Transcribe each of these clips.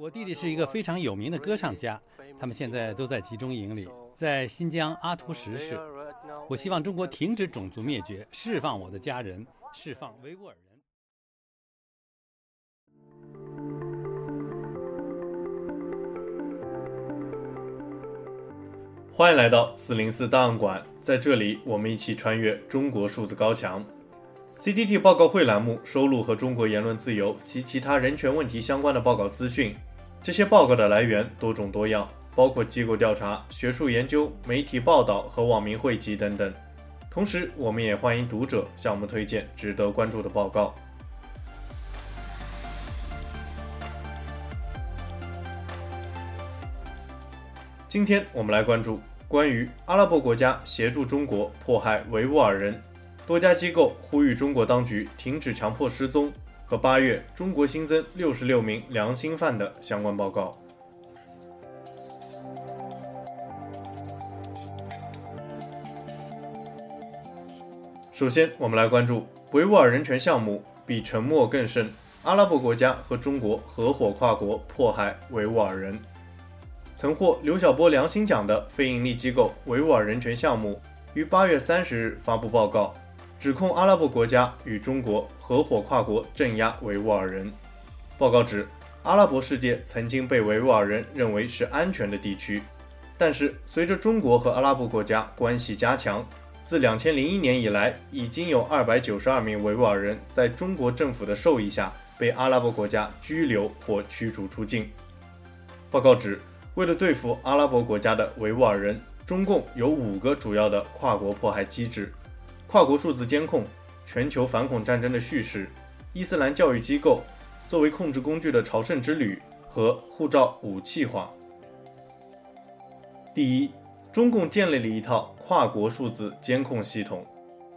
我弟弟是一个非常有名的歌唱家，他们现在都在集中营里，在新疆阿图什市。我希望中国停止种族灭绝，释放我的家人，释放维吾尔人。欢迎来到四零四档案馆，在这里，我们一起穿越中国数字高墙。C D T 报告会栏目收录和中国言论自由及其他人权问题相关的报告资讯。这些报告的来源多种多样，包括机构调查、学术研究、媒体报道和网民汇集等等。同时，我们也欢迎读者向我们推荐值得关注的报告。今天我们来关注关于阿拉伯国家协助中国迫害维吾尔人，多家机构呼吁中国当局停止强迫失踪和八月中国新增六十六名良心犯的相关报告。首先，我们来关注维吾尔人权项目比沉默更甚，阿拉伯国家和中国合伙跨国迫害维吾尔人。曾获刘晓波良心奖的非营利机构维吾尔人权项目于八月三十日发布报告，指控阿拉伯国家与中国合伙跨国镇压维吾尔人。报告指，阿拉伯世界曾经被维吾尔人认为是安全的地区，但是随着中国和阿拉伯国家关系加强，自两千零一年以来，已经有二百九十二名维吾尔人在中国政府的授意下被阿拉伯国家拘留或驱逐出境。报告指，为了对付阿拉伯国家的维吾尔人，中共有五个主要的跨国迫害机制：跨国数字监控、全球反恐战争的叙事、伊斯兰教育机构作为控制工具的朝圣之旅和护照武器化。第一，中共建立了一套跨国数字监控系统。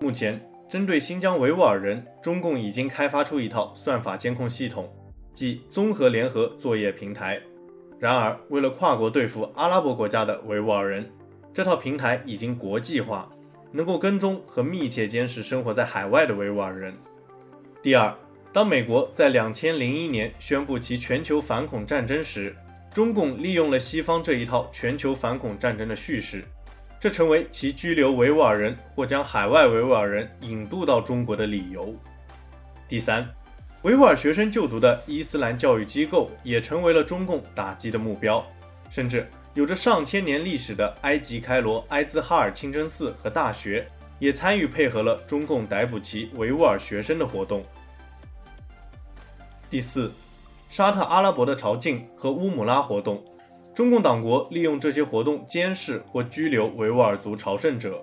目前，针对新疆维吾尔人，中共已经开发出一套算法监控系统，即综合联合作业平台。然而，为了跨国对付阿拉伯国家的维吾尔人，这套平台已经国际化，能够跟踪和密切监视生活在海外的维吾尔人。第二，当美国在两千零一年宣布其全球反恐战争时，中共利用了西方这一套全球反恐战争的叙事，这成为其拘留维吾尔人或将海外维吾尔人引渡到中国的理由。第三。维吾尔学生就读的伊斯兰教育机构也成为了中共打击的目标，甚至有着上千年历史的埃及开罗埃兹哈尔清真寺和大学也参与配合了中共逮捕其维吾尔学生的活动。第四，沙特阿拉伯的朝觐和乌姆拉活动，中共党国利用这些活动监视或拘留维吾尔族朝圣者。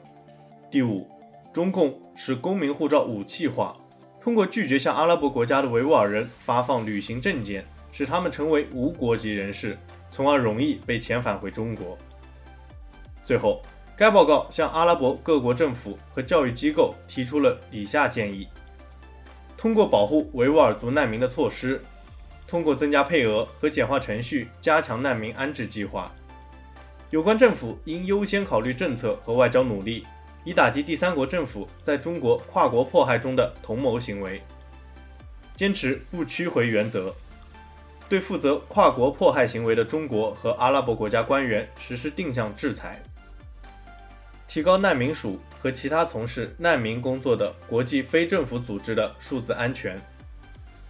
第五，中共使公民护照武器化。通过拒绝向阿拉伯国家的维吾尔人发放旅行证件，使他们成为无国籍人士，从而容易被遣返回中国。最后，该报告向阿拉伯各国政府和教育机构提出了以下建议：通过保护维吾尔族难民的措施，通过增加配额和简化程序，加强难民安置计划。有关政府应优先考虑政策和外交努力。以打击第三国政府在中国跨国迫害中的同谋行为，坚持不屈回原则，对负责跨国迫害行为的中国和阿拉伯国家官员实施定向制裁，提高难民署和其他从事难民工作的国际非政府组织的数字安全，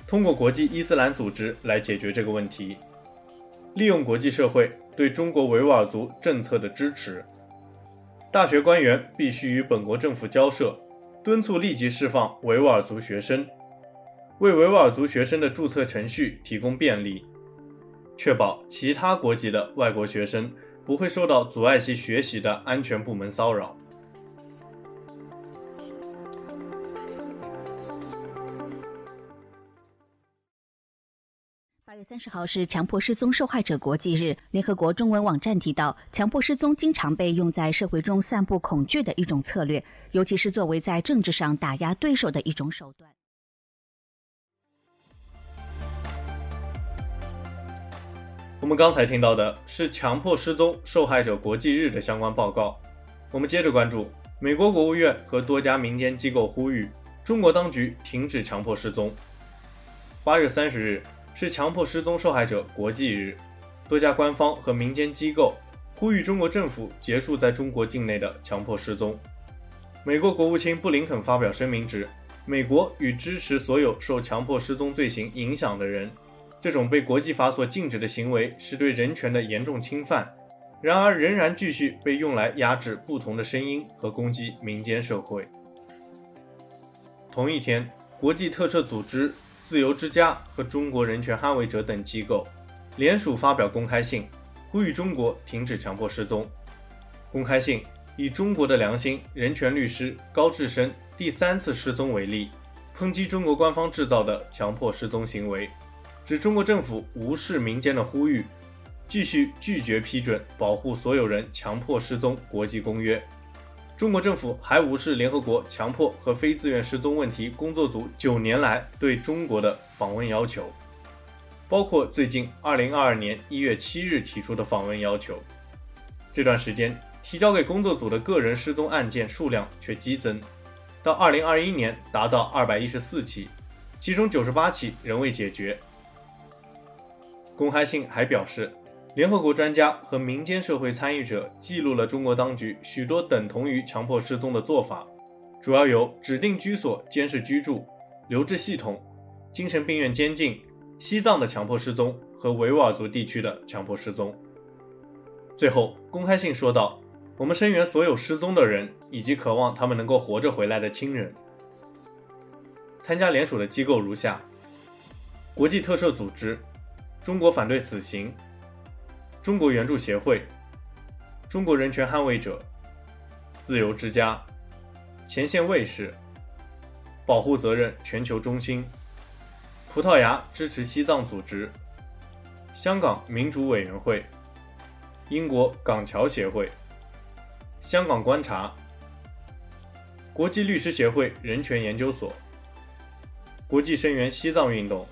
通过国际伊斯兰组织来解决这个问题，利用国际社会对中国维吾尔族政策的支持。大学官员必须与本国政府交涉，敦促立即释放维吾尔族学生，为维吾尔族学生的注册程序提供便利，确保其他国籍的外国学生不会受到阻碍其学习的安全部门骚扰。八月三十号是强迫失踪受害者国际日。联合国中文网站提到，强迫失踪经常被用在社会中散布恐惧的一种策略，尤其是作为在政治上打压对手的一种手段。我们刚才听到的是强迫失踪受害者国际日的相关报告。我们接着关注，美国国务院和多家民间机构呼吁中国当局停止强迫失踪。八月三十日。是强迫失踪受害者国际日，多家官方和民间机构呼吁中国政府结束在中国境内的强迫失踪。美国国务卿布林肯发表声明指，美国与支持所有受强迫失踪罪行影响的人，这种被国际法所禁止的行为是对人权的严重侵犯。然而，仍然继续被用来压制不同的声音和攻击民间社会。同一天，国际特赦组织、自由之家和中国人权捍卫者等机构联署发表公开信，呼吁中国停止强迫失踪。公开信以中国的良心人权律师高志深第三次失踪为例，抨击中国官方制造的强迫失踪行为，指中国政府无视民间的呼吁。继续拒绝批准保护所有人强迫失踪国际公约，中国政府还无视联合国强迫和非自愿失踪问题工作组九年来对中国的访问要求，包括最近二零二二年一月七日提出的访问要求。这段时间提交给工作组的个人失踪案件数量却激增，到二零二一年达到二百一十四起，其中九十八起仍未解决。公开信还表示。联合国专家和民间社会参与者记录了中国当局许多等同于强迫失踪的做法，主要有指定居所监视居住、留置系统、精神病院监禁、西藏的强迫失踪和维吾尔族地区的强迫失踪。最后，公开信说道：“我们声援所有失踪的人，以及渴望他们能够活着回来的亲人。”参加联署的机构如下：国际特赦组织、中国反对死刑。中国援助协会、中国人权捍卫者、自由之家、前线卫士、保护责任全球中心、葡萄牙支持西藏组织、香港民主委员会、英国港侨协会、香港观察、国际律师协会人权研究所、国际声援西藏运动、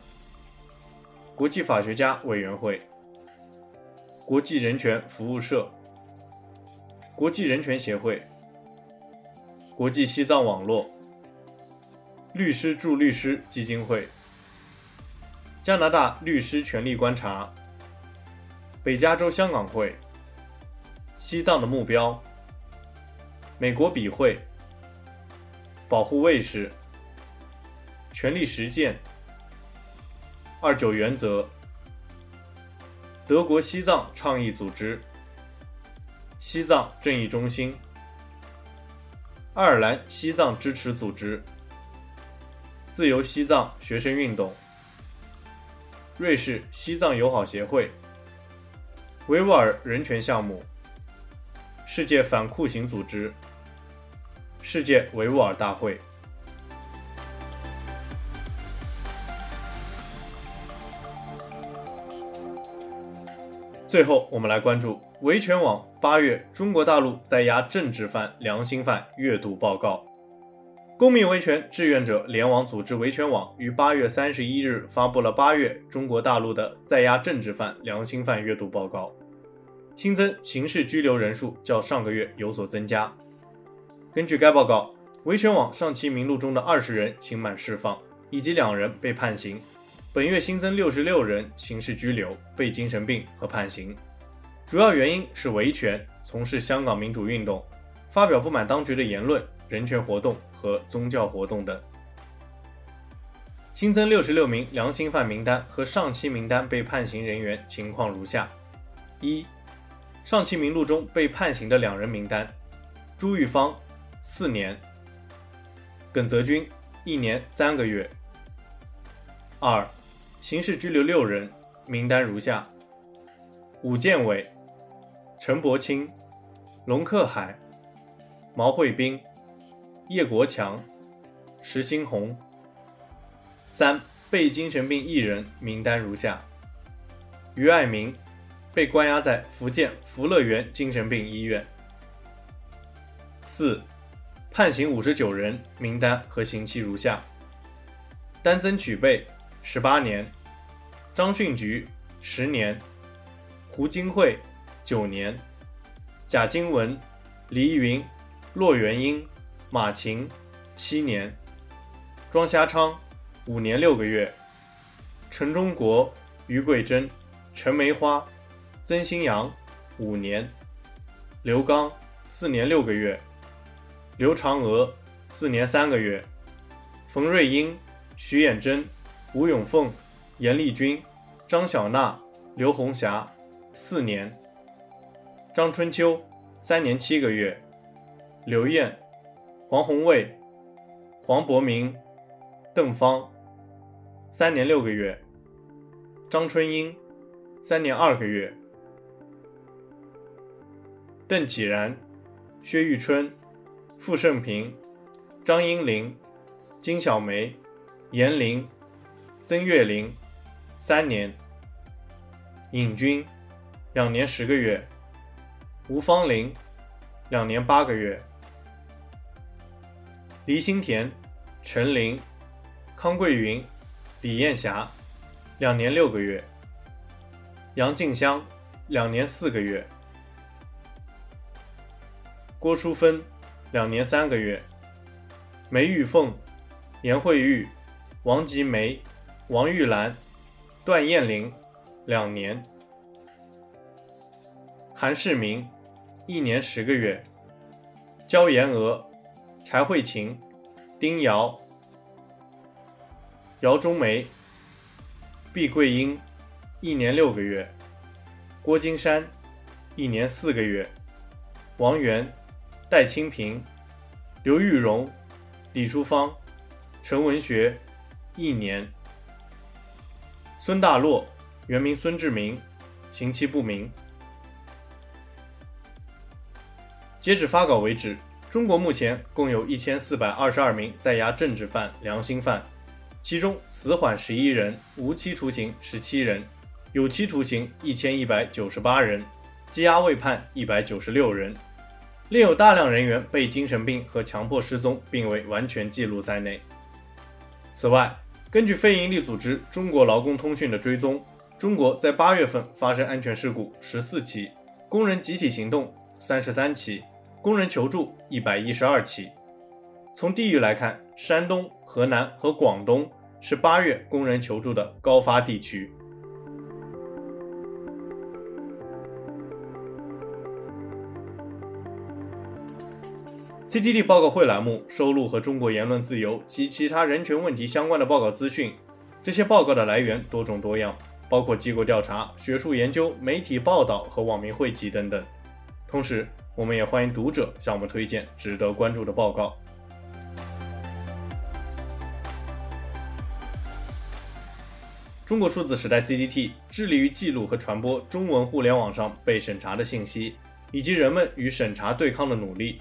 国际法学家委员会。国际人权服务社、国际人权协会、国际西藏网络、律师助律师基金会、加拿大律师权利观察、北加州香港会、西藏的目标、美国笔会、保护卫士、权利实践、二九原则。德国西藏倡议组织、西藏正义中心、爱尔兰西藏支持组织、自由西藏学生运动、瑞士西藏友好协会、维吾尔人权项目、世界反酷刑组织、世界维吾尔大会。最后，我们来关注维权网八月中国大陆在押政治犯、良心犯阅读报告。公民维权志愿者联网组织维权网于八月三十一日发布了八月中国大陆的在押政治犯、良心犯阅读报告，新增刑事拘留人数较上个月有所增加。根据该报告，维权网上期名录中的二十人刑满释放，以及两人被判刑。本月新增六十六人刑事拘留、被精神病和判刑，主要原因是维权、从事香港民主运动、发表不满当局的言论、人权活动和宗教活动等。新增六十六名良心犯名单和上期名单被判刑人员情况如下：一、上期名录中被判刑的两人名单：朱玉芳，四年；耿泽军，一年三个月。二。刑事拘留六人，名单如下：武建伟、陈伯清、龙克海、毛慧斌、叶国强、石新红。三、被精神病一人，名单如下：于爱民，被关押在福建福乐园精神病医院。四、判刑五十九人，名单和刑期如下：丹增曲贝。十八年，张训菊十年，胡金慧九年，贾金文、黎云、骆元英、马晴七年，庄虾昌五年六个月，陈忠国、于桂珍、陈梅花、曾新阳五年，刘刚四年六个月，刘长娥四年三个月，冯瑞英、徐衍珍、吴永凤、严丽君、张晓娜、刘红霞四年，张春秋三年七个月，刘艳、黄红卫、黄伯明、邓芳三年六个月，张春英三年二个月，邓启然、薛玉春、傅盛平、张英玲、金小梅、严玲、曾月玲三年，尹军两年十个月，吴芳玲两年八个月。黎新田、陈琳、康桂云、李艳霞，两年六个月；杨静香，两年四个月；郭淑芬，两年三个月；梅玉凤、颜慧玉、王吉梅、王玉兰、段燕玲，两年；韩世明，一年十个月；焦妍娥。柴慧琴、丁瑶、姚中梅、毕桂英，一年六个月；郭金山，一年四个月；王源、戴清平、刘玉荣、李淑芳、陈文学，一年；孙大洛，原名孙志明，刑期不明。截止发稿为止。中国目前共有一千四百二十二名在押政治犯、良心犯，其中死缓十一人，无期徒刑十七人，有期徒刑一千一百九十八人，羁押未判一百九十六人，另有大量人员被精神病和强迫失踪，并未完全记录在内。此外，根据非营利组织中国劳工通讯的追踪，中国在八月份发生安全事故十四起，工人集体行动三十三起。工人求助一百一十二起。从地域来看，山东、河南和广东是八月工人求助的高发地区。CTT 报告会栏目收录和中国言论自由及其他人权问题相关的报告资讯。这些报告的来源多种多样，包括机构调查、学术研究、媒体报道和网民汇集等等。同时，我们也欢迎读者向我们推荐值得关注的报告。中国数字时代 CDT 致力于记录和传播中文互联网上被审查的信息，以及人们与审查对抗的努力。